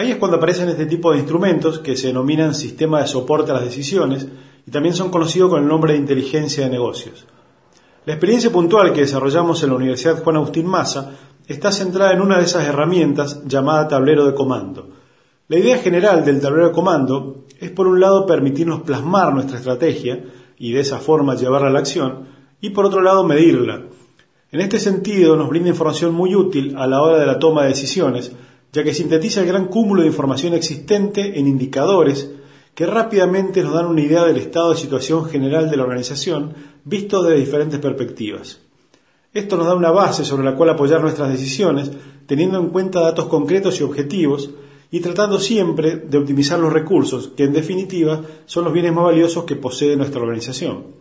Ahí es cuando aparecen este tipo de instrumentos que se denominan sistema de soporte a las decisiones y también son conocidos con el nombre de inteligencia de negocios. La experiencia puntual que desarrollamos en la Universidad Juan Agustín Maza está centrada en una de esas herramientas llamada tablero de comando. La idea general del tablero de comando es por un lado permitirnos plasmar nuestra estrategia y de esa forma llevarla a la acción y por otro lado medirla. En este sentido nos brinda información muy útil a la hora de la toma de decisiones, ya que sintetiza el gran cúmulo de información existente en indicadores que rápidamente nos dan una idea del estado de situación general de la organización visto desde diferentes perspectivas. Esto nos da una base sobre la cual apoyar nuestras decisiones, teniendo en cuenta datos concretos y objetivos, y tratando siempre de optimizar los recursos, que en definitiva son los bienes más valiosos que posee nuestra organización.